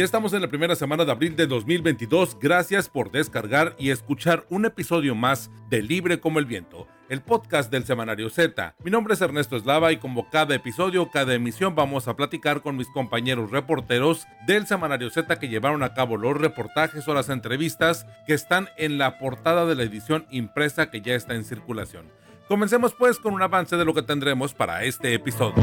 Ya estamos en la primera semana de abril de 2022. Gracias por descargar y escuchar un episodio más de Libre como el Viento, el podcast del Semanario Z. Mi nombre es Ernesto Eslava y como cada episodio, cada emisión, vamos a platicar con mis compañeros reporteros del Semanario Z que llevaron a cabo los reportajes o las entrevistas que están en la portada de la edición impresa que ya está en circulación. Comencemos pues con un avance de lo que tendremos para este episodio.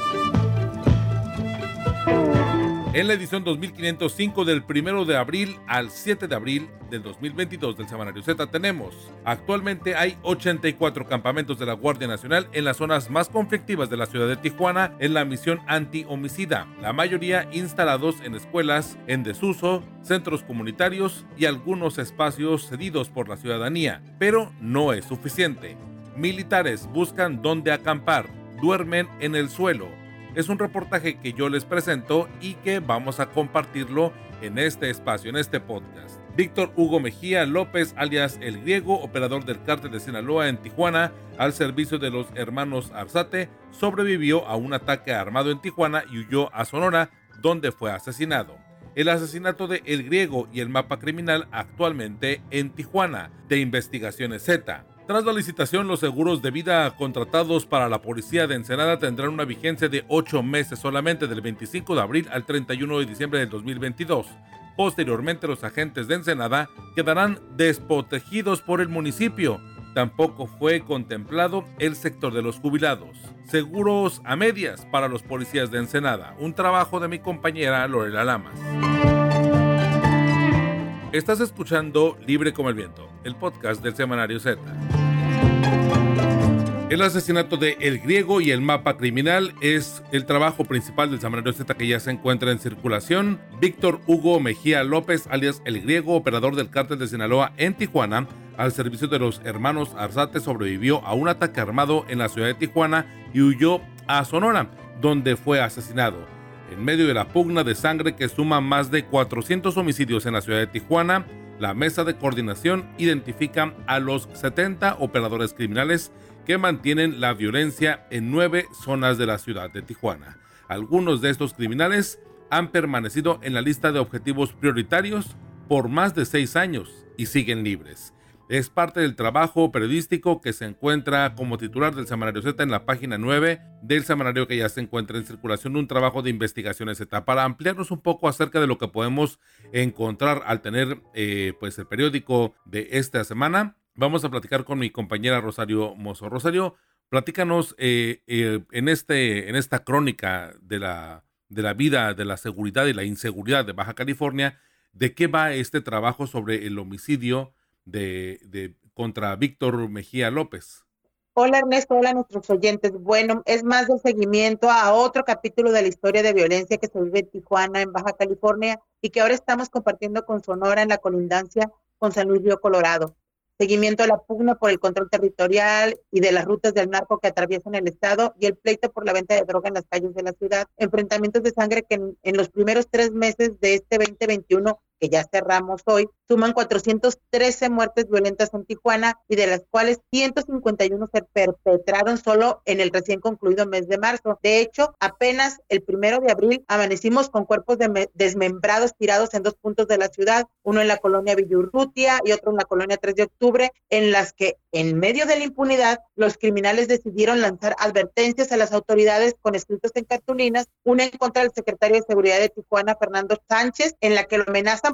En la edición 2505 del 1 de abril al 7 de abril del 2022 del Semanario Z tenemos, actualmente hay 84 campamentos de la Guardia Nacional en las zonas más conflictivas de la ciudad de Tijuana en la misión anti-homicida, la mayoría instalados en escuelas en desuso, centros comunitarios y algunos espacios cedidos por la ciudadanía, pero no es suficiente. Militares buscan dónde acampar, duermen en el suelo, es un reportaje que yo les presento y que vamos a compartirlo en este espacio, en este podcast. Víctor Hugo Mejía López, alias El Griego, operador del cártel de Sinaloa en Tijuana, al servicio de los hermanos Arzate, sobrevivió a un ataque armado en Tijuana y huyó a Sonora, donde fue asesinado. El asesinato de El Griego y el mapa criminal actualmente en Tijuana, de Investigaciones Z. Tras la licitación, los seguros de vida contratados para la policía de Ensenada tendrán una vigencia de 8 meses solamente del 25 de abril al 31 de diciembre del 2022. Posteriormente, los agentes de Ensenada quedarán desprotegidos por el municipio. Tampoco fue contemplado el sector de los jubilados. Seguros a medias para los policías de Ensenada. Un trabajo de mi compañera Lorela Lamas. Estás escuchando Libre como el Viento, el podcast del Semanario Z. El asesinato de El Griego y el mapa criminal es el trabajo principal del Semanario Z que ya se encuentra en circulación. Víctor Hugo Mejía López, alias El Griego, operador del cártel de Sinaloa en Tijuana, al servicio de los hermanos Arzate, sobrevivió a un ataque armado en la ciudad de Tijuana y huyó a Sonora, donde fue asesinado. En medio de la pugna de sangre que suma más de 400 homicidios en la ciudad de Tijuana, la mesa de coordinación identifica a los 70 operadores criminales que mantienen la violencia en nueve zonas de la ciudad de Tijuana. Algunos de estos criminales han permanecido en la lista de objetivos prioritarios por más de seis años y siguen libres. Es parte del trabajo periodístico que se encuentra como titular del Semanario Z en la página 9 del semanario que ya se encuentra en circulación, un trabajo de investigaciones Z. Para ampliarnos un poco acerca de lo que podemos encontrar al tener eh, pues el periódico de esta semana, vamos a platicar con mi compañera Rosario Mozo. Rosario, platícanos eh, eh, en, este, en esta crónica de la, de la vida, de la seguridad y la inseguridad de Baja California, de qué va este trabajo sobre el homicidio de, contra Víctor Mejía López. Hola Ernesto, hola a nuestros oyentes. Bueno, es más del seguimiento a otro capítulo de la historia de violencia que se vive en Tijuana, en Baja California, y que ahora estamos compartiendo con Sonora en la colindancia con San Luis Río Colorado. Seguimiento a la pugna por el control territorial y de las rutas del narco que atraviesan el estado y el pleito por la venta de droga en las calles de la ciudad. Enfrentamientos de sangre que en, en los primeros tres meses de este 2021 que ya cerramos hoy, suman 413 muertes violentas en Tijuana y de las cuales 151 se perpetraron solo en el recién concluido mes de marzo. De hecho, apenas el primero de abril amanecimos con cuerpos desmembrados tirados en dos puntos de la ciudad, uno en la colonia Villurrutia y otro en la colonia 3 de octubre, en las que en medio de la impunidad los criminales decidieron lanzar advertencias a las autoridades con escritos en cartulinas, una en contra del secretario de Seguridad de Tijuana, Fernando Sánchez, en la que lo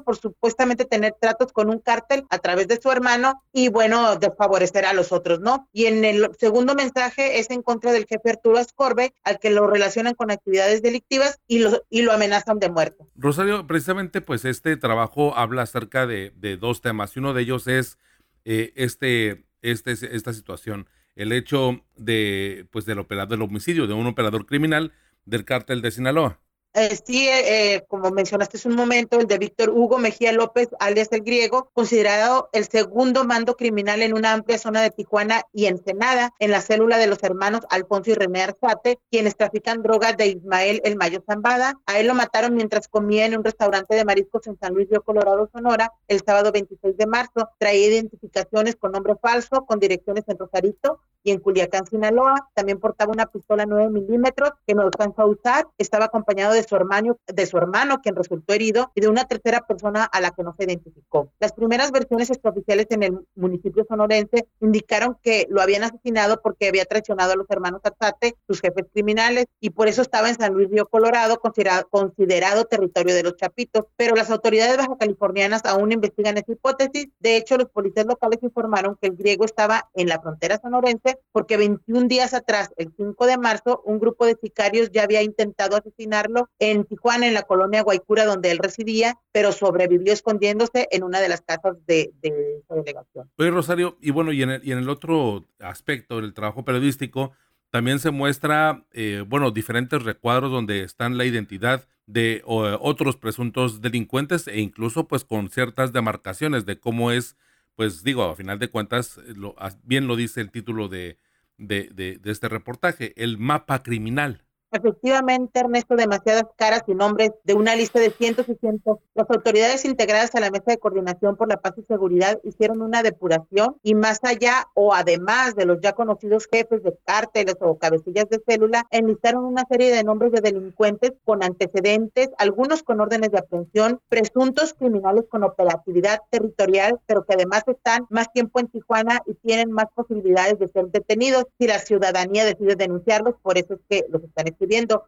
por supuestamente tener tratos con un cártel a través de su hermano y bueno, desfavorecer a los otros, ¿no? Y en el segundo mensaje es en contra del jefe Arturo Ascorbe, al que lo relacionan con actividades delictivas y lo, y lo amenazan de muerte. Rosario, precisamente pues este trabajo habla acerca de, dos temas y uno de ellos es eh, este, este, esta situación, el hecho de pues del operador del homicidio de un operador criminal del cártel de Sinaloa. Eh, sí, eh, eh, como mencionaste hace un momento, el de Víctor Hugo Mejía López, alias el griego, considerado el segundo mando criminal en una amplia zona de Tijuana y Ensenada, en la célula de los hermanos Alfonso y René Arzate, quienes trafican drogas de Ismael El Mayo Zambada. A él lo mataron mientras comía en un restaurante de mariscos en San Luis Río Colorado, Sonora, el sábado 26 de marzo. Traía identificaciones con nombre falso, con direcciones en Rosarito y en Culiacán, Sinaloa. También portaba una pistola 9 milímetros que no alcanzó a usar. Estaba acompañado de su hermano, de su hermano, quien resultó herido, y de una tercera persona a la que no se identificó. Las primeras versiones extraoficiales en el municipio sonorense indicaron que lo habían asesinado porque había traicionado a los hermanos Atzate, sus jefes criminales, y por eso estaba en San Luis Río Colorado, considerado, considerado territorio de los Chapitos. Pero las autoridades baja californianas aún investigan esa hipótesis. De hecho, los policías locales informaron que el griego estaba en la frontera sonorense porque 21 días atrás, el 5 de marzo, un grupo de sicarios ya había intentado asesinarlo en Tijuana, en la colonia Guaycura, donde él residía, pero sobrevivió escondiéndose en una de las casas de, de delegación. Oye, Rosario, y bueno, y en, el, y en el otro aspecto del trabajo periodístico, también se muestra, eh, bueno, diferentes recuadros donde están la identidad de otros presuntos delincuentes e incluso pues con ciertas demarcaciones de cómo es, pues digo, a final de cuentas, lo, bien lo dice el título de, de, de este reportaje, el mapa criminal. Efectivamente, Ernesto, demasiadas caras y nombres de una lista de cientos y cientos. Las autoridades integradas a la Mesa de Coordinación por la Paz y Seguridad hicieron una depuración y más allá o además de los ya conocidos jefes de cárteles o cabecillas de célula, enlistaron una serie de nombres de delincuentes con antecedentes, algunos con órdenes de aprehensión, presuntos criminales con operatividad territorial, pero que además están más tiempo en Tijuana y tienen más posibilidades de ser detenidos si la ciudadanía decide denunciarlos, por eso es que los están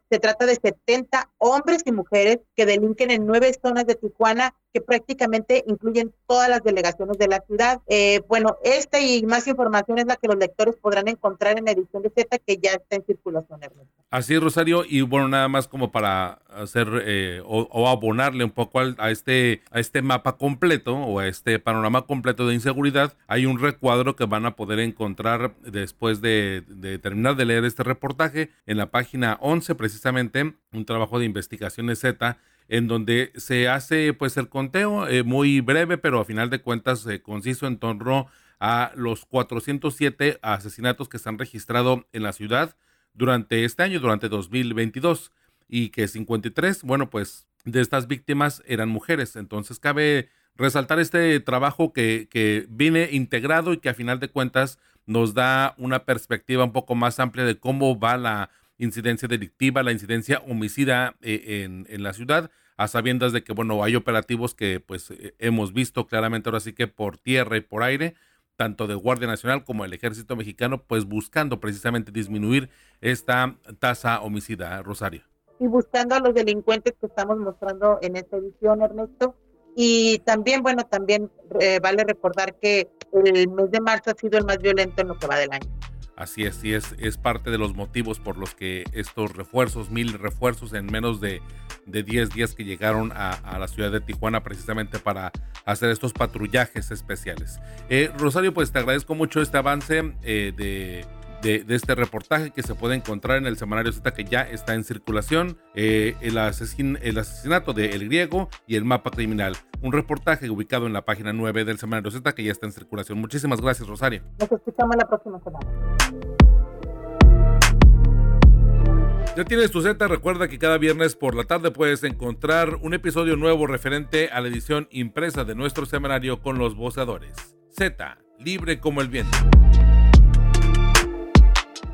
se trata de 70 hombres y mujeres que delinquen en nueve zonas de Tijuana que prácticamente incluyen todas las delegaciones de la ciudad. Eh, bueno, esta y más información es la que los lectores podrán encontrar en la edición de Z que ya está en circulación. Así es, Rosario, y bueno, nada más como para hacer eh, o, abonarle un poco a, este, a este mapa completo o a este panorama completo de inseguridad, hay un recuadro que van a poder encontrar después de, de terminar de leer este reportaje en la página 11 precisamente, un trabajo de investigación Z en donde se hace pues el conteo eh, muy breve, pero a final de cuentas eh, conciso en torno a los 407 asesinatos que se han registrado en la ciudad durante este año, durante 2022, y que 53, bueno, pues de estas víctimas eran mujeres. Entonces cabe resaltar este trabajo que, que viene integrado y que a final de cuentas nos da una perspectiva un poco más amplia de cómo va la incidencia delictiva, la incidencia homicida eh, en, en, la ciudad, a sabiendas de que, bueno, hay operativos que pues eh, hemos visto claramente ahora sí que por tierra y por aire, tanto de Guardia Nacional como el Ejército Mexicano, pues buscando precisamente disminuir esta tasa homicida, Rosario. Y buscando a los delincuentes que estamos mostrando en esta edición, Ernesto. Y también, bueno, también eh, vale recordar que el mes de marzo ha sido el más violento en lo que va del año. Así es, y es, es parte de los motivos por los que estos refuerzos, mil refuerzos en menos de, de 10 días que llegaron a, a, la ciudad de Tijuana precisamente para hacer estos patrullajes especiales. Eh, Rosario, pues te agradezco mucho este avance eh, de de, de, este reportaje que se puede encontrar en el semanario Z que ya está en circulación, eh, el, asesin, el, asesinato de El Griego y el mapa criminal. Un reportaje ubicado en la página 9 del semanario Z que ya está en circulación. Muchísimas gracias, Rosario. Nos escuchamos la próxima semana. Ya tienes tu Z, recuerda que cada viernes por la tarde puedes encontrar un episodio nuevo referente a la edición impresa de nuestro semanario con los voceadores. Z, libre como el viento.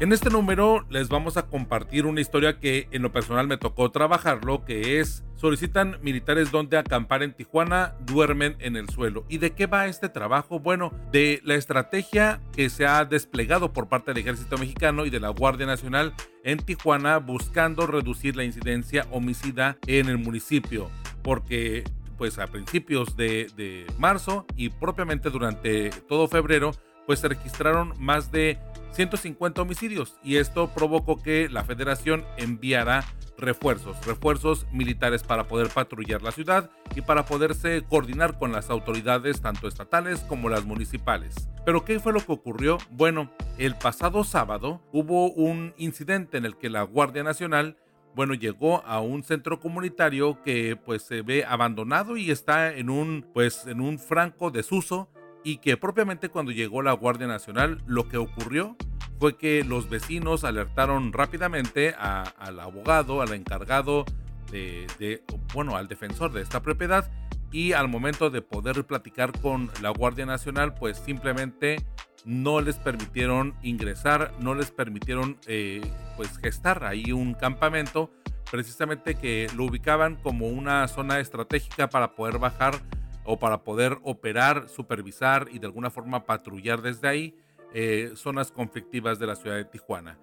En este número les vamos a compartir una historia que en lo personal me tocó trabajarlo, que es solicitan militares donde acampar en Tijuana, duermen en el suelo. ¿Y de qué va este trabajo? Bueno, de la estrategia que se ha desplegado por parte del ejército mexicano y de la Guardia Nacional en Tijuana buscando reducir la incidencia homicida en el municipio. Porque pues a principios de, de marzo y propiamente durante todo febrero, pues se registraron más de 150 homicidios y esto provocó que la federación enviara refuerzos, refuerzos militares para poder patrullar la ciudad y para poderse coordinar con las autoridades tanto estatales como las municipales. Pero ¿qué fue lo que ocurrió? Bueno, el pasado sábado hubo un incidente en el que la Guardia Nacional bueno, llegó a un centro comunitario que pues se ve abandonado y está en un pues en un franco desuso y que propiamente cuando llegó la Guardia Nacional lo que ocurrió fue que los vecinos alertaron rápidamente al abogado, al encargado de, de, bueno, al defensor de esta propiedad y al momento de poder platicar con la Guardia Nacional, pues simplemente no les permitieron ingresar, no les permitieron eh, pues gestar ahí un campamento, precisamente que lo ubicaban como una zona estratégica para poder bajar o para poder operar, supervisar y de alguna forma patrullar desde ahí eh, zonas conflictivas de la ciudad de Tijuana.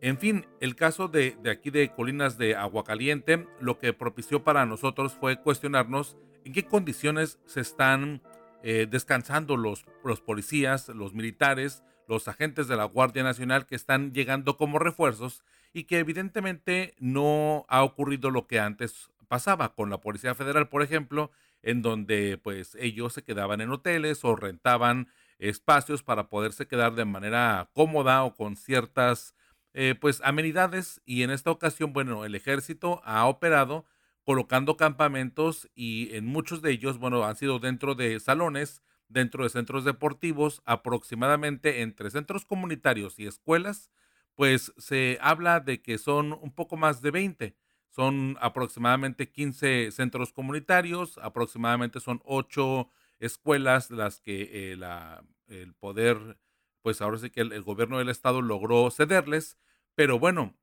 En fin, el caso de, aquí de Colinas de Aguacaliente, lo que propició para nosotros fue cuestionarnos en qué condiciones se están eh, descansando los, los policías, los militares, los agentes de la Guardia Nacional que están llegando como refuerzos y que evidentemente no ha ocurrido lo que antes pasaba con la Policía Federal, por ejemplo, en donde pues ellos se quedaban en hoteles o rentaban espacios para poderse quedar de manera cómoda o con ciertas eh, pues amenidades y en esta ocasión bueno el ejército ha operado colocando campamentos y en muchos de ellos, bueno, han sido dentro de salones, dentro de centros deportivos, aproximadamente entre centros comunitarios y escuelas, pues se habla de que son un poco más de 20. Son aproximadamente 15 centros comunitarios, aproximadamente son 8 escuelas las que eh, la, el poder, pues ahora sí que el gobierno del estado logró cederles, pero bueno,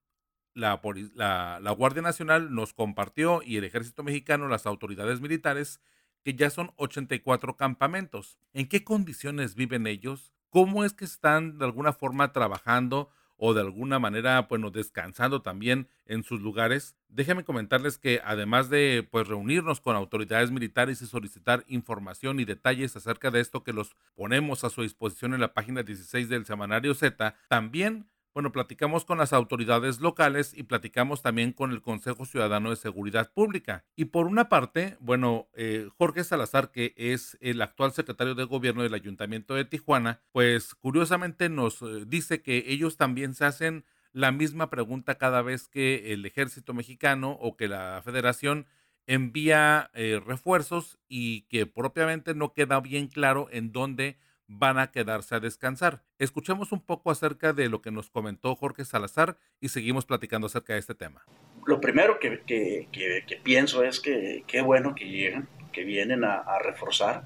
la, la, Guardia Nacional nos compartió y el Ejército Mexicano, las autoridades militares, que ya son 84 campamentos. ¿En qué condiciones viven ellos? ¿Cómo es que están de alguna forma trabajando o de alguna manera, bueno, descansando también en sus lugares? Déjenme comentarles que además de pues reunirnos con autoridades militares y solicitar información y detalles acerca de esto que los ponemos a su disposición en la página 16 del semanario Z, también bueno, platicamos con las autoridades locales y platicamos también con el Consejo Ciudadano de Seguridad Pública. Y por una parte, bueno, eh, Jorge Salazar, que es el actual secretario de gobierno del Ayuntamiento de Tijuana, pues curiosamente nos eh, dice que ellos también se hacen la misma pregunta cada vez que el ejército mexicano o que la federación envía eh, refuerzos y que propiamente no queda bien claro en dónde van a quedarse a descansar. Escuchemos un poco acerca de lo que nos comentó Jorge Salazar y seguimos platicando acerca de este tema. Lo primero que, pienso es que qué bueno que llegan, que vienen a, reforzar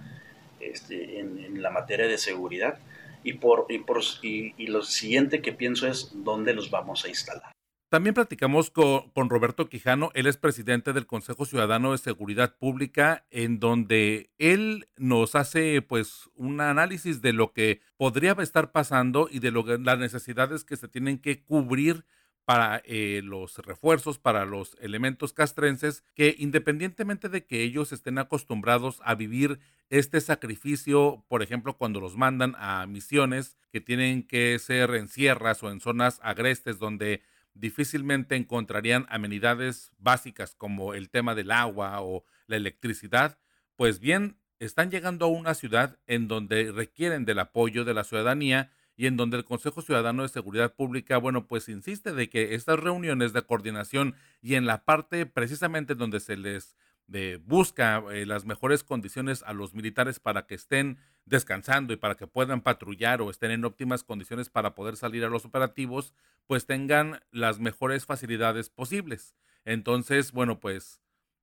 este, en, la materia de seguridad. Y, por, y, por, y lo siguiente que pienso es dónde los vamos a instalar. También platicamos con, Roberto Quijano, él es presidente del Consejo Ciudadano de Seguridad Pública, en donde él nos hace pues un análisis de lo que podría estar pasando y de lo, las necesidades que se tienen que cubrir para eh, los refuerzos, para los elementos castrenses, que independientemente de que ellos estén acostumbrados a vivir este sacrificio, por ejemplo, cuando los mandan a misiones que tienen que ser en sierras o en zonas agrestes donde difícilmente encontrarían amenidades básicas como el tema del agua o la electricidad, pues bien, están llegando a una ciudad en donde requieren del apoyo de la ciudadanía y en donde el Consejo Ciudadano de Seguridad Pública, bueno, pues insiste de que estas reuniones de coordinación y en la parte precisamente donde se les de busca eh, las mejores condiciones a los militares para que estén descansando y para que puedan patrullar o estén en óptimas condiciones para poder salir a los operativos, pues tengan las mejores facilidades posibles. Entonces, bueno, pues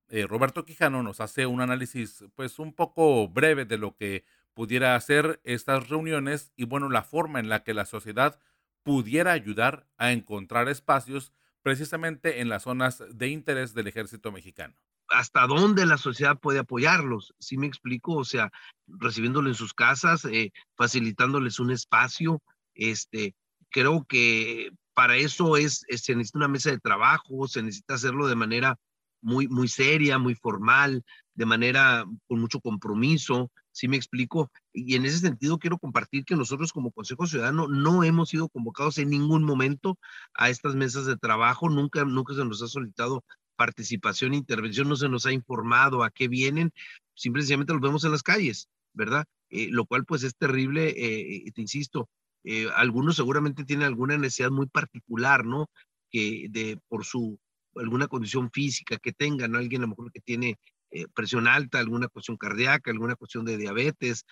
eh, Roberto Quijano nos hace un análisis pues un poco breve de lo que pudiera hacer estas reuniones y bueno, la forma en la que la sociedad pudiera ayudar a encontrar espacios precisamente en las zonas de interés del ejército mexicano hasta dónde la sociedad puede apoyarlos, ¿sí me explico? O sea, recibiéndolos en sus casas, eh, facilitándoles un espacio, este, creo que para eso es, se necesita una mesa de trabajo, se necesita hacerlo de manera muy, muy seria, muy formal, de manera con mucho compromiso, ¿sí me explico? Y en ese sentido quiero compartir que nosotros como Consejo Ciudadano no hemos sido convocados en ningún momento a estas mesas de trabajo, nunca, nunca se nos ha solicitado participación, intervención, no se nos ha informado a qué vienen, simplemente los vemos en las calles, ¿verdad? Eh, lo cual pues es terrible, eh, te insisto, eh, algunos seguramente tienen alguna necesidad muy particular, ¿no? Que de, por su alguna condición física que tengan, alguien a lo mejor que tiene eh, presión alta, alguna cuestión cardíaca, alguna cuestión de diabetes.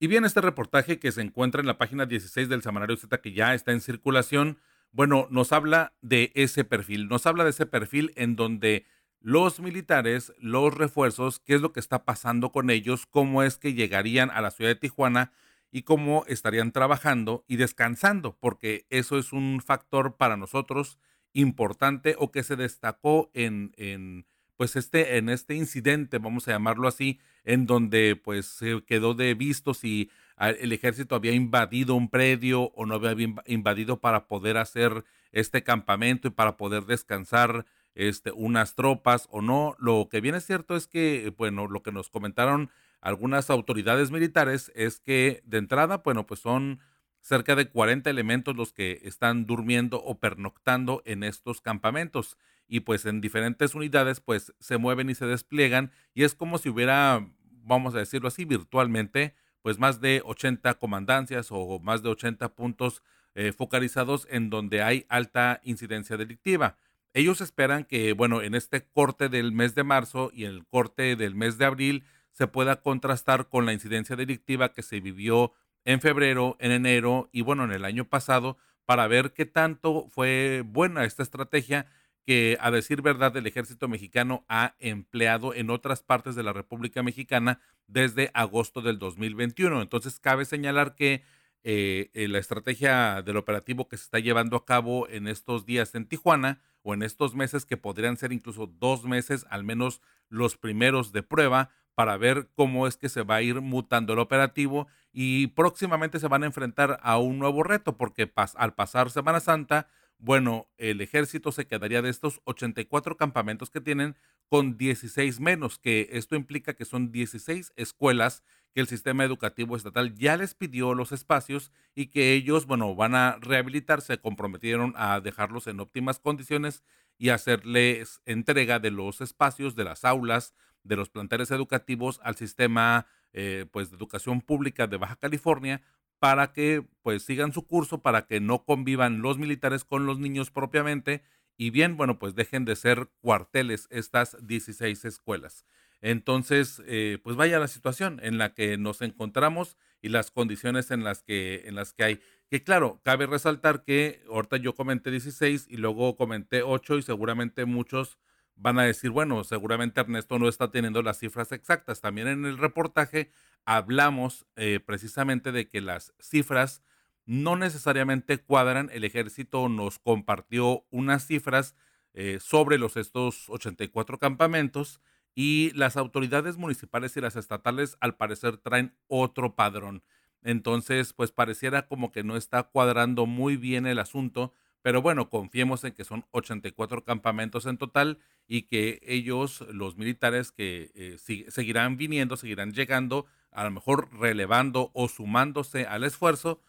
Y bien, este reportaje que se encuentra en la página 16 del Semanario Z, que ya está en circulación, bueno, nos habla de ese perfil, nos habla de ese perfil en donde los militares, los refuerzos, qué es lo que está pasando con ellos, cómo es que llegarían a la ciudad de Tijuana y cómo estarían trabajando y descansando, porque eso es un factor para nosotros importante o que se destacó en, en pues este, en este incidente, vamos a llamarlo así, en donde pues se quedó de visto si el ejército había invadido un predio o no había invadido para poder hacer este campamento y para poder descansar este, unas tropas o no. Lo que viene cierto es que, bueno, lo que nos comentaron algunas autoridades militares es que de entrada, bueno, pues son cerca de 40 elementos los que están durmiendo o pernoctando en estos campamentos y pues en diferentes unidades pues se mueven y se despliegan y es como si hubiera, vamos a decirlo así, virtualmente pues más de 80 comandancias o más de 80 puntos eh, focalizados en donde hay alta incidencia delictiva. Ellos esperan que, bueno, en este corte del mes de marzo y el corte del mes de abril se pueda contrastar con la incidencia delictiva que se vivió en febrero, en enero y bueno, en el año pasado para ver qué tanto fue buena esta estrategia que a decir verdad el ejército mexicano ha empleado en otras partes de la República Mexicana desde agosto del 2021. Entonces cabe señalar que eh, eh, la estrategia del operativo que se está llevando a cabo en estos días en Tijuana o en estos meses que podrían ser incluso dos meses, al menos los primeros de prueba, para ver cómo es que se va a ir mutando el operativo y próximamente se van a enfrentar a un nuevo reto porque al pasar Semana Santa, bueno, el ejército se quedaría de estos 84 campamentos que tienen con 16 menos, que esto implica que son 16 escuelas que el sistema educativo estatal ya les pidió los espacios y que ellos, bueno, van a rehabilitarse, comprometieron a dejarlos en óptimas condiciones y hacerles entrega de los espacios, de las aulas, de los planteles educativos al sistema eh, pues, de educación pública de Baja California para que pues sigan su curso, para que no convivan los militares con los niños propiamente y bien, bueno, pues dejen de ser cuarteles estas 16 escuelas. Entonces, eh, pues vaya la situación en la que nos encontramos y las condiciones en las que, en las que hay. Que claro, cabe resaltar que ahorita yo comenté 16 y luego comenté 8 y seguramente muchos van a decir, bueno, seguramente Ernesto no está teniendo las cifras exactas. También en el reportaje hablamos eh, precisamente de que las cifras no necesariamente cuadran. El ejército nos compartió unas cifras eh, sobre los estos 84 campamentos y las autoridades municipales y las estatales al parecer traen otro padrón. Entonces, pues pareciera como que no está cuadrando muy bien el asunto pero bueno, confiemos en que son 84 campamentos en total y que ellos, los militares que eh, seguirán viniendo, seguirán llegando, a lo mejor relevando o sumándose al esfuerzo,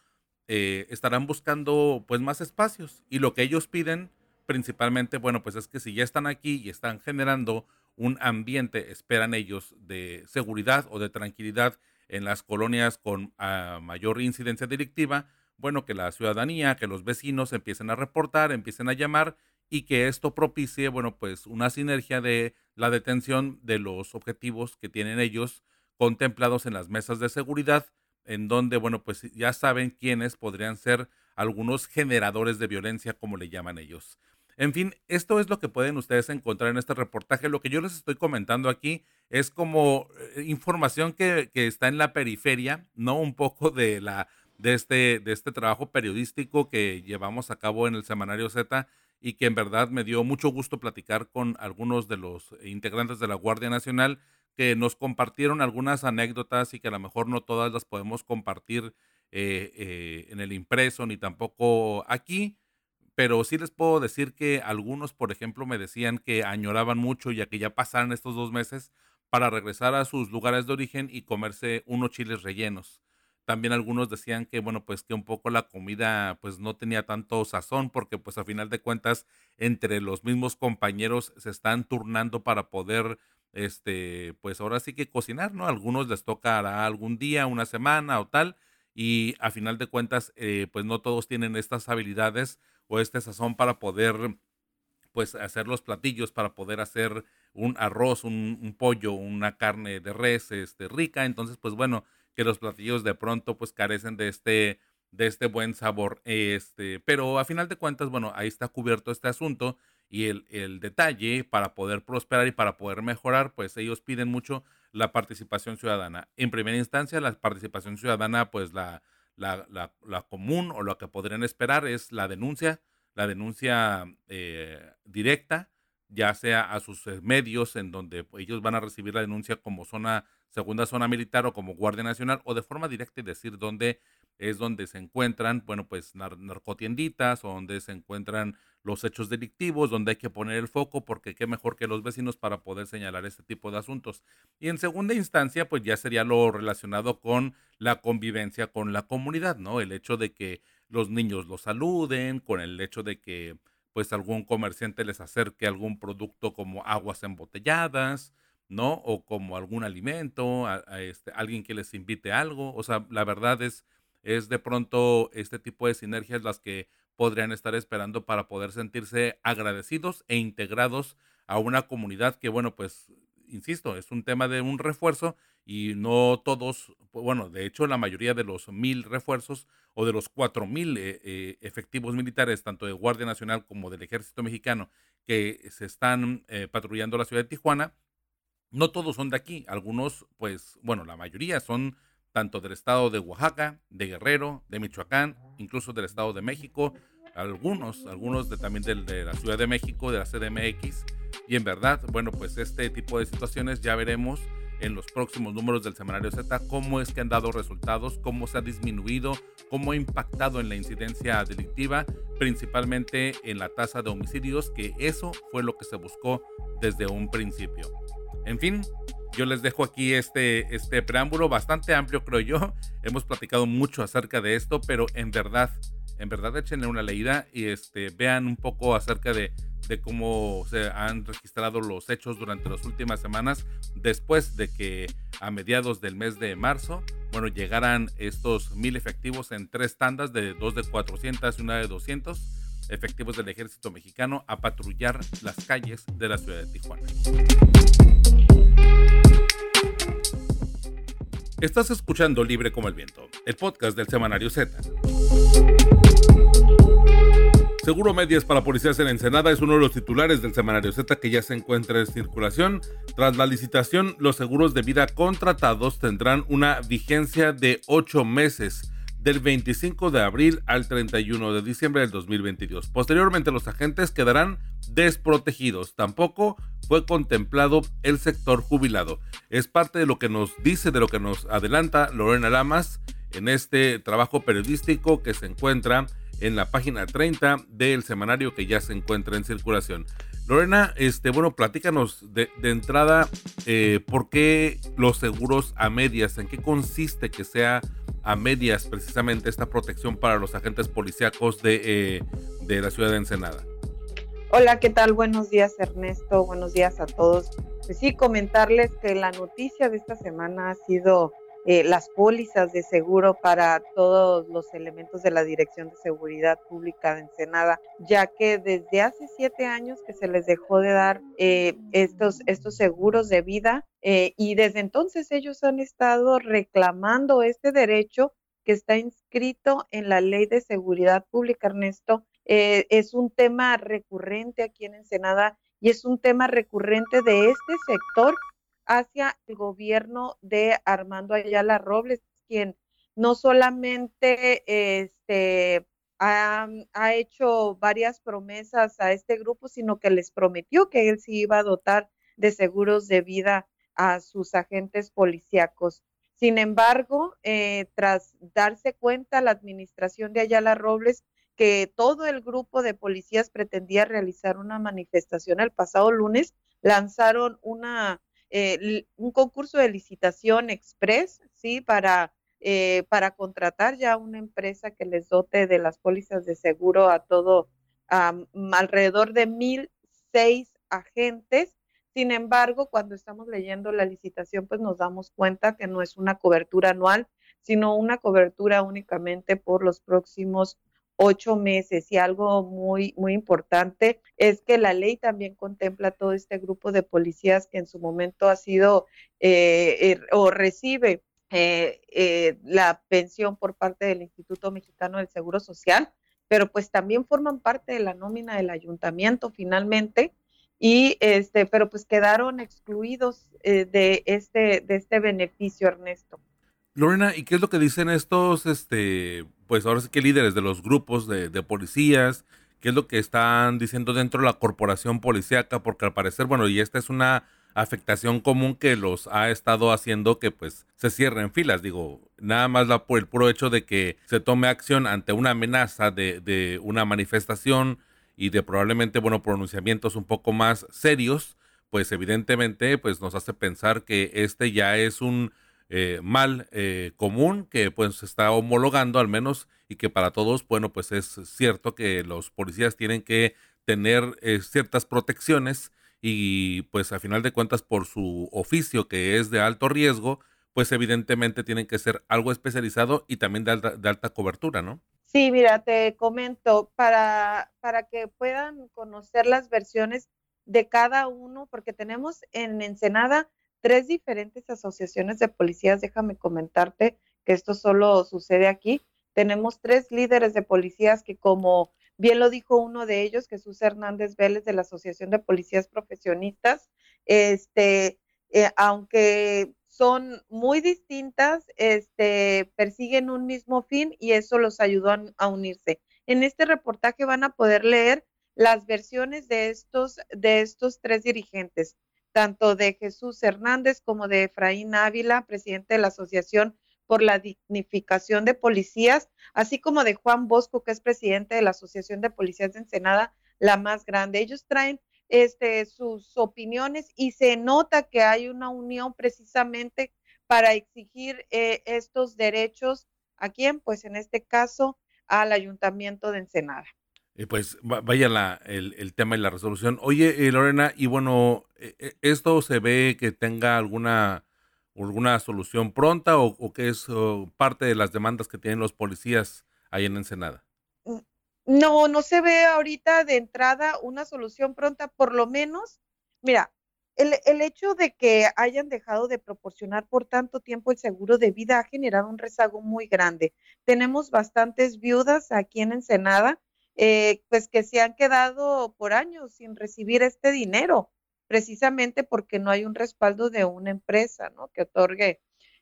eh, estarán buscando pues más espacios. Y lo que ellos piden principalmente, bueno, pues es que si ya están aquí y están generando un ambiente, esperan ellos, de seguridad o de tranquilidad en las colonias con ah, mayor incidencia delictiva, bueno, que la ciudadanía, que los vecinos empiecen a reportar, empiecen a llamar y que esto propicie, bueno, pues una sinergia de la detención de los objetivos que tienen ellos contemplados en las mesas de seguridad, en donde, bueno, pues ya saben quiénes podrían ser algunos generadores de violencia, como le llaman ellos. En fin, esto es lo que pueden ustedes encontrar en este reportaje. Lo que yo les estoy comentando aquí es como eh, información que, que está en la periferia, ¿no? Un poco de la de este, de este trabajo periodístico que llevamos a cabo en el Semanario Z y que en verdad me dio mucho gusto platicar con algunos de los integrantes de la Guardia Nacional que nos compartieron algunas anécdotas y que a lo mejor no todas las podemos compartir eh, eh, en el impreso ni tampoco aquí, pero sí les puedo decir que algunos, por ejemplo, me decían que añoraban mucho ya que ya pasaron estos dos meses para regresar a sus lugares de origen y comerse unos chiles rellenos. También algunos decían que, bueno, pues que un poco la comida pues no tenía tanto sazón porque pues a final de cuentas entre los mismos compañeros se están turnando para poder, este, pues ahora sí que cocinar, ¿no? algunos les tocará algún día, una semana o tal y a final de cuentas eh, pues no todos tienen estas habilidades o este sazón para poder pues hacer los platillos para poder hacer un arroz, un, pollo, una carne de res este, rica. Entonces, pues bueno, que los platillos de pronto pues carecen de este, de este buen sabor. Este, pero a final de cuentas, bueno, ahí está cubierto este asunto y el, el detalle para poder prosperar y para poder mejorar, pues ellos piden mucho la participación ciudadana. En primera instancia, la participación ciudadana, pues la, la, la, común o lo que podrían esperar es la denuncia, la denuncia eh, directa, ya sea a sus eh, medios en donde ellos van a recibir la denuncia como zona, segunda zona militar o como Guardia Nacional o de forma directa y decir dónde es donde se encuentran, bueno, pues narcotienditas o donde se encuentran los hechos delictivos, donde hay que poner el foco, porque qué mejor que los vecinos para poder señalar este tipo de asuntos. Y en segunda instancia, pues ya sería lo relacionado con la convivencia con la comunidad, ¿no? El hecho de que los niños los saluden, con el hecho de que pues algún comerciante les acerque algún producto como aguas embotelladas, ¿no? O como algún alimento, este, alguien que les invite algo. O sea, la verdad es, es de pronto este tipo de sinergias las que podrían estar esperando para poder sentirse agradecidos e integrados a una comunidad que, bueno, pues, insisto, es un tema de un refuerzo y no todos, bueno, de hecho la mayoría de los mil refuerzos o de los cuatro mil eh, eh, efectivos militares, tanto de Guardia Nacional como del Ejército Mexicano, que se están eh, patrullando la ciudad de Tijuana, no todos son de aquí, algunos, pues, bueno, la mayoría son tanto del estado de Oaxaca, de Guerrero, de Michoacán, incluso del estado de México, algunos, algunos de, también de, la Ciudad de México, de la CDMX. Y en verdad, bueno, pues este tipo de situaciones ya veremos en los próximos números del semanario Z cómo es que han dado resultados, cómo se ha disminuido, cómo ha impactado en la incidencia delictiva, principalmente en la tasa de homicidios, que eso fue lo que se buscó desde un principio. En fin, yo les dejo aquí este, este preámbulo bastante amplio, creo yo. Hemos platicado mucho acerca de esto, pero en verdad, en verdad échenle una leída y este, vean un poco acerca de, de cómo se han registrado los hechos durante las últimas semanas después de que a mediados del mes de marzo, bueno, llegaran estos mil efectivos en tres tandas de dos de 400 y una de 200 efectivos del ejército mexicano a patrullar las calles de la ciudad de Tijuana. Estás escuchando Libre como el Viento, el podcast del Semanario Z. Seguro Medias para Policías en Ensenada es uno de los titulares del Semanario Z que ya se encuentra en circulación. Tras la licitación, los seguros de vida contratados tendrán una vigencia de ocho meses del 25 de abril al 31 de diciembre del 2022. Posteriormente los agentes quedarán desprotegidos. Tampoco fue contemplado el sector jubilado. Es parte de lo que nos dice, de lo que nos adelanta Lorena Lamas en este trabajo periodístico que se encuentra en la página 30 del semanario que ya se encuentra en circulación. Lorena, este, bueno, platícanos de, entrada eh, por qué los seguros a medias, en qué consiste que sea a medias precisamente esta protección para los agentes policíacos de, eh, de la ciudad de Ensenada. Hola, ¿qué tal? Buenos días Ernesto, buenos días a todos. Pues sí, comentarles que la noticia de esta semana ha sido eh, las pólizas de seguro para todos los elementos de la Dirección de Seguridad Pública de Ensenada, ya que desde hace siete años que se les dejó de dar eh, estos, estos seguros de vida eh, y desde entonces ellos han estado reclamando este derecho que está inscrito en la Ley de Seguridad Pública, Ernesto. es un tema recurrente aquí en Ensenada y es un tema recurrente de este sector hacia el gobierno de Armando Ayala Robles, quien no solamente este, ha, hecho varias promesas a este grupo, sino que les prometió que él sí iba a dotar de seguros de vida a sus agentes policíacos. Sin embargo, eh, tras darse cuenta la administración de Ayala Robles que todo el grupo de policías pretendía realizar una manifestación el pasado lunes, lanzaron una eh, un concurso de licitación express, ¿sí? Para, eh, para contratar ya una empresa que les dote de las pólizas de seguro a todo, alrededor de mil seis agentes. Sin embargo, cuando estamos leyendo la licitación, pues nos damos cuenta que no es una cobertura anual, sino una cobertura únicamente por los próximos ocho meses. Y algo muy, muy importante es que la ley también contempla todo este grupo de policías que en su momento ha sido eh, er, o recibe eh, eh, la pensión por parte del Instituto Mexicano del Seguro Social, pero pues también forman parte de la nómina del ayuntamiento finalmente y este, pero pues quedaron excluidos de este de este beneficio, Ernesto. Lorena, ¿y qué es lo que dicen estos, este, pues ahora sí que líderes de los grupos de, policías? ¿Qué es lo que están diciendo dentro de la corporación policíaca? Porque al parecer, bueno, y esta es una afectación común que los ha estado haciendo que pues se cierren filas. Digo, nada más por el puro hecho de que se tome acción ante una amenaza de, de una manifestación y de probablemente, bueno, pronunciamientos un poco más serios, pues evidentemente pues nos hace pensar que este ya es un eh, mal eh, común que pues está homologando al menos y que para todos, bueno, pues es cierto que los policías tienen que tener eh, ciertas protecciones y pues a final de cuentas por su oficio que es de alto riesgo, pues evidentemente tienen que ser algo especializado y también de alta, de alta cobertura, ¿no? Sí, mira, te comento, para, para que puedan conocer las versiones de cada uno, porque tenemos en Ensenada tres diferentes asociaciones de policías. Déjame comentarte que esto solo sucede aquí. Tenemos tres líderes de policías que, como bien lo dijo uno de ellos, Jesús Hernández Vélez de la Asociación de Policías Profesionistas, este, eh, aunque son muy distintas, este, persiguen un mismo fin y eso los ayudó a, a unirse. En este reportaje van a poder leer las versiones de estos, de estos tres dirigentes tanto de Jesús Hernández como de Efraín Ávila, presidente de la Asociación por la Dignificación de Policías, así como de Juan Bosco, que es presidente de la Asociación de Policías de Ensenada, la más grande. Ellos traen este, sus opiniones y se nota que hay una unión precisamente para exigir eh, estos derechos a quién, pues en este caso al Ayuntamiento de Ensenada. Eh, pues vaya la, el, tema y la resolución. Oye, eh, Lorena, y bueno, eh, ¿esto se ve que tenga alguna, alguna solución pronta o, que es parte de las demandas que tienen los policías ahí en Ensenada? Mm, no, no se ve ahorita de entrada una solución pronta, por lo menos, mira, el, el, hecho de que hayan dejado de proporcionar por tanto tiempo el seguro de vida ha generado un rezago muy grande. Tenemos bastantes viudas aquí en Ensenada eh, pues que se han quedado por años sin recibir este dinero, precisamente porque no hay un respaldo de una empresa, ¿no? Que otorgue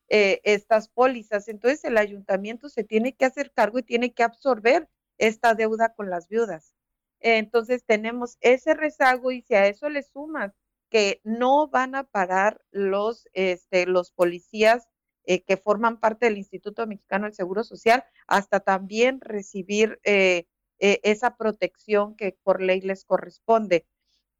eh, estas pólizas. Entonces el ayuntamiento se tiene que hacer cargo y tiene que absorber esta deuda con las viudas. Entonces tenemos ese rezago y si a eso le sumas que no van a parar los, este, los policías eh, que forman parte del Instituto Mexicano del Seguro Social hasta también recibir eh, eh, esa protección que por ley les corresponde.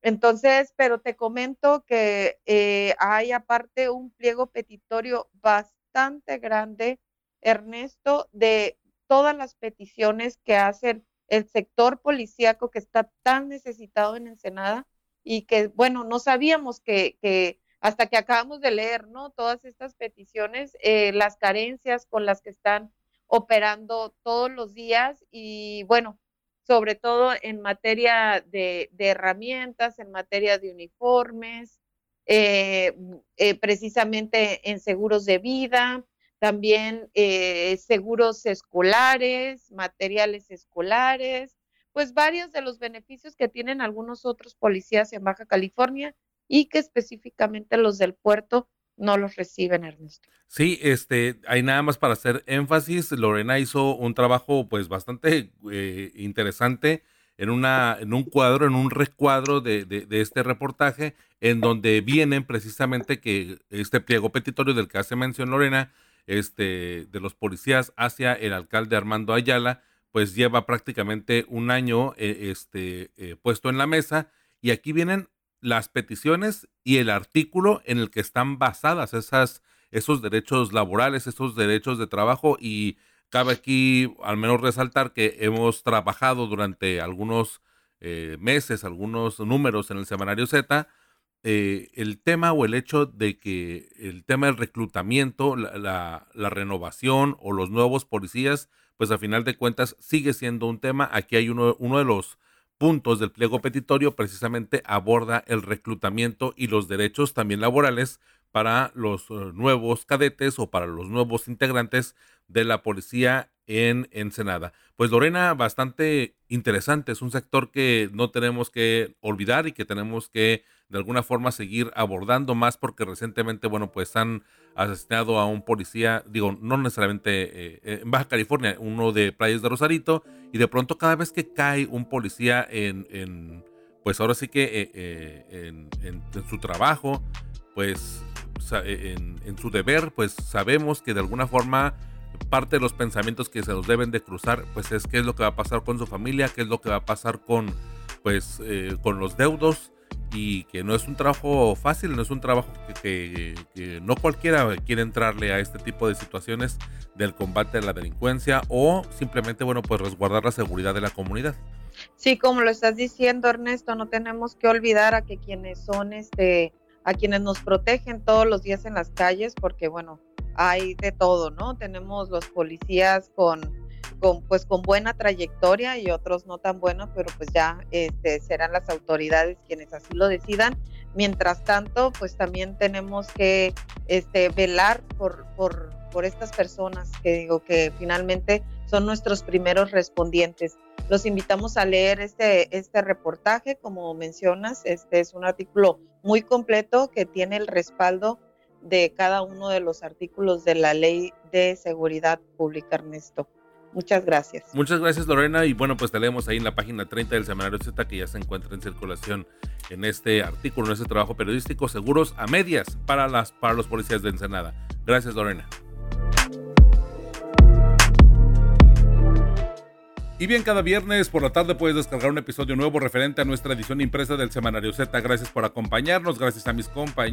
Entonces, pero te comento que eh, hay aparte un pliego petitorio bastante grande, Ernesto, de todas las peticiones que hacen el sector policíaco que está tan necesitado en Ensenada y que, bueno, no sabíamos que, hasta que acabamos de leer, ¿no? Todas estas peticiones, eh, las carencias con las que están operando todos los días y, bueno, sobre todo en materia de, herramientas, en materia de uniformes, eh, eh, precisamente en seguros de vida, también eh, seguros escolares, materiales escolares, pues varios de los beneficios que tienen algunos otros policías en Baja California y que específicamente los del puerto no los reciben, Ernesto. Sí, este, hay nada más para hacer énfasis. Lorena hizo un trabajo, pues, bastante eh, interesante en una, en un cuadro, en un recuadro de, de, este reportaje, en donde vienen precisamente que este pliego petitorio del que hace mención Lorena, este, de los policías hacia el alcalde Armando Ayala, pues lleva prácticamente un año eh, este, eh, puesto en la mesa. Y aquí vienen las peticiones y el artículo en el que están basadas esas, esos derechos laborales, esos derechos de trabajo y cabe aquí al menos resaltar que hemos trabajado durante algunos eh, meses, algunos números en el semanario Z, eh, el tema o el hecho de que el tema del reclutamiento, la, la, renovación o los nuevos policías, pues a final de cuentas sigue siendo un tema. Aquí hay uno, uno de los puntos del pliego petitorio precisamente aborda el reclutamiento y los derechos también laborales para los eh, nuevos cadetes o para los nuevos integrantes de la policía en Ensenada. Pues Lorena, bastante interesante, es un sector que no tenemos que olvidar y que tenemos que de alguna forma seguir abordando más porque recientemente, bueno, pues han asesinado a un policía, digo, no necesariamente eh, eh, en Baja California, uno de Playas de Rosarito, y de pronto cada vez que cae un policía en, pues ahora sí que en, en su trabajo, pues en, en, su deber, pues sabemos que de alguna forma parte de los pensamientos que se nos deben de cruzar, pues es qué es lo que va a pasar con su familia, qué es lo que va a pasar con, pues, eh, con los deudos y que no es un trabajo fácil, no es un trabajo que, que, no cualquiera quiere entrarle a este tipo de situaciones del combate a la delincuencia o simplemente, bueno, pues resguardar la seguridad de la comunidad. Sí, como lo estás diciendo, Ernesto, no tenemos que olvidar a que quienes son este a quienes nos protegen todos los días en las calles, porque bueno, hay de todo, ¿no? Tenemos los policías con, pues con buena trayectoria y otros no tan buenos, pero pues ya este, serán las autoridades quienes así lo decidan. Mientras tanto, pues también tenemos que este, velar por, por, por estas personas que digo que finalmente son nuestros primeros respondientes. Los invitamos a leer este, este reportaje, como mencionas, este es un artículo muy completo que tiene el respaldo de cada uno de los artículos de la Ley de Seguridad Pública, Ernesto. Muchas gracias. Muchas gracias, Lorena. Y bueno, pues te leemos ahí en la página 30 del Semanario Z que ya se encuentra en circulación en este artículo, en este trabajo periodístico, seguros a medias para, las, para los policías de Ensenada. Gracias, Lorena. Y bien, cada viernes por la tarde puedes descargar un episodio nuevo referente a nuestra edición impresa del Semanario Z. Gracias por acompañarnos, gracias a, mis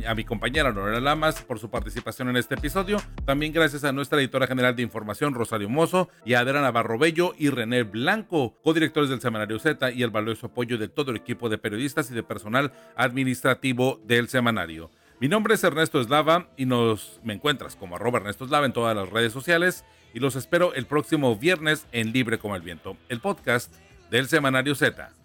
a mi compañera Lorena Lamas por su participación en este episodio. También gracias a nuestra editora general de información, Rosario Mozo, y a Adriana Navarro Bello y René Blanco, codirectores del Semanario Z, y el valioso apoyo de todo el equipo de periodistas y de personal administrativo del semanario. Mi nombre es Ernesto Eslava y nos me encuentras como arroba Ernesto Eslava en todas las redes sociales y los espero el próximo viernes en Libre como el Viento, el podcast del Semanario Z.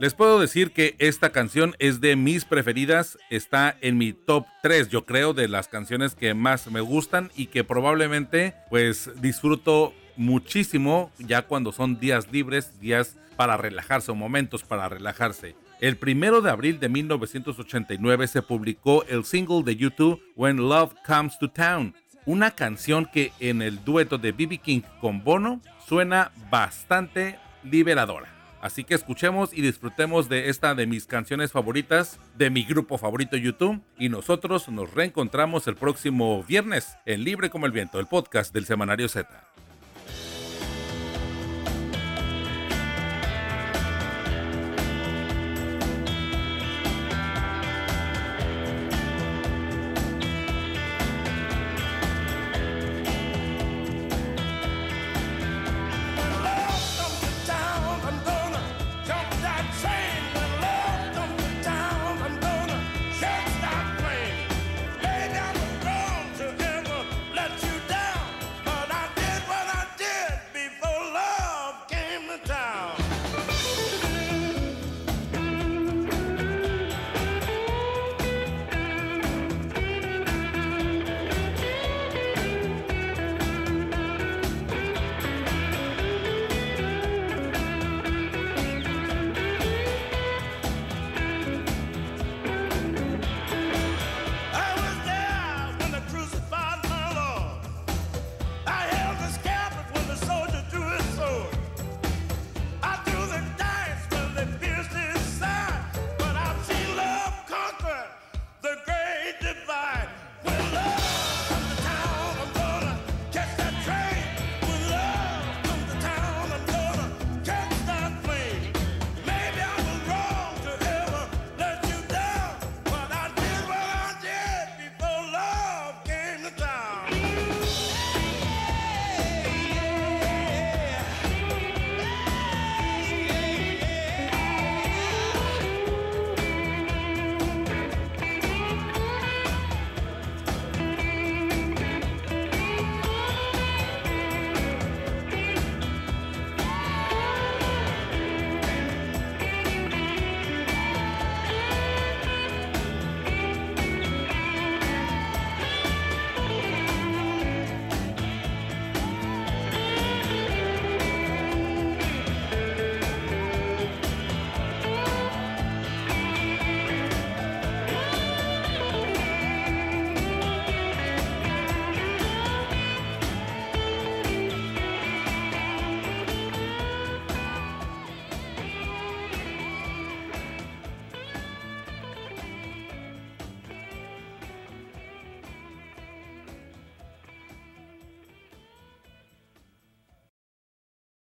Les puedo decir que esta canción es de mis preferidas, está en mi top 3, yo creo, de las canciones que más me gustan y que probablemente pues disfruto muchísimo ya cuando son días libres, días para relajarse o momentos para relajarse. El primero de abril de 1989 se publicó el single de YouTube When Love Comes to Town, una canción que en el dueto de BB King con Bono suena bastante liberadora. Así que escuchemos y disfrutemos de esta de mis canciones favoritas de mi grupo favorito YouTube y nosotros nos reencontramos el próximo viernes en Libre como el Viento, el podcast del Semanario Z.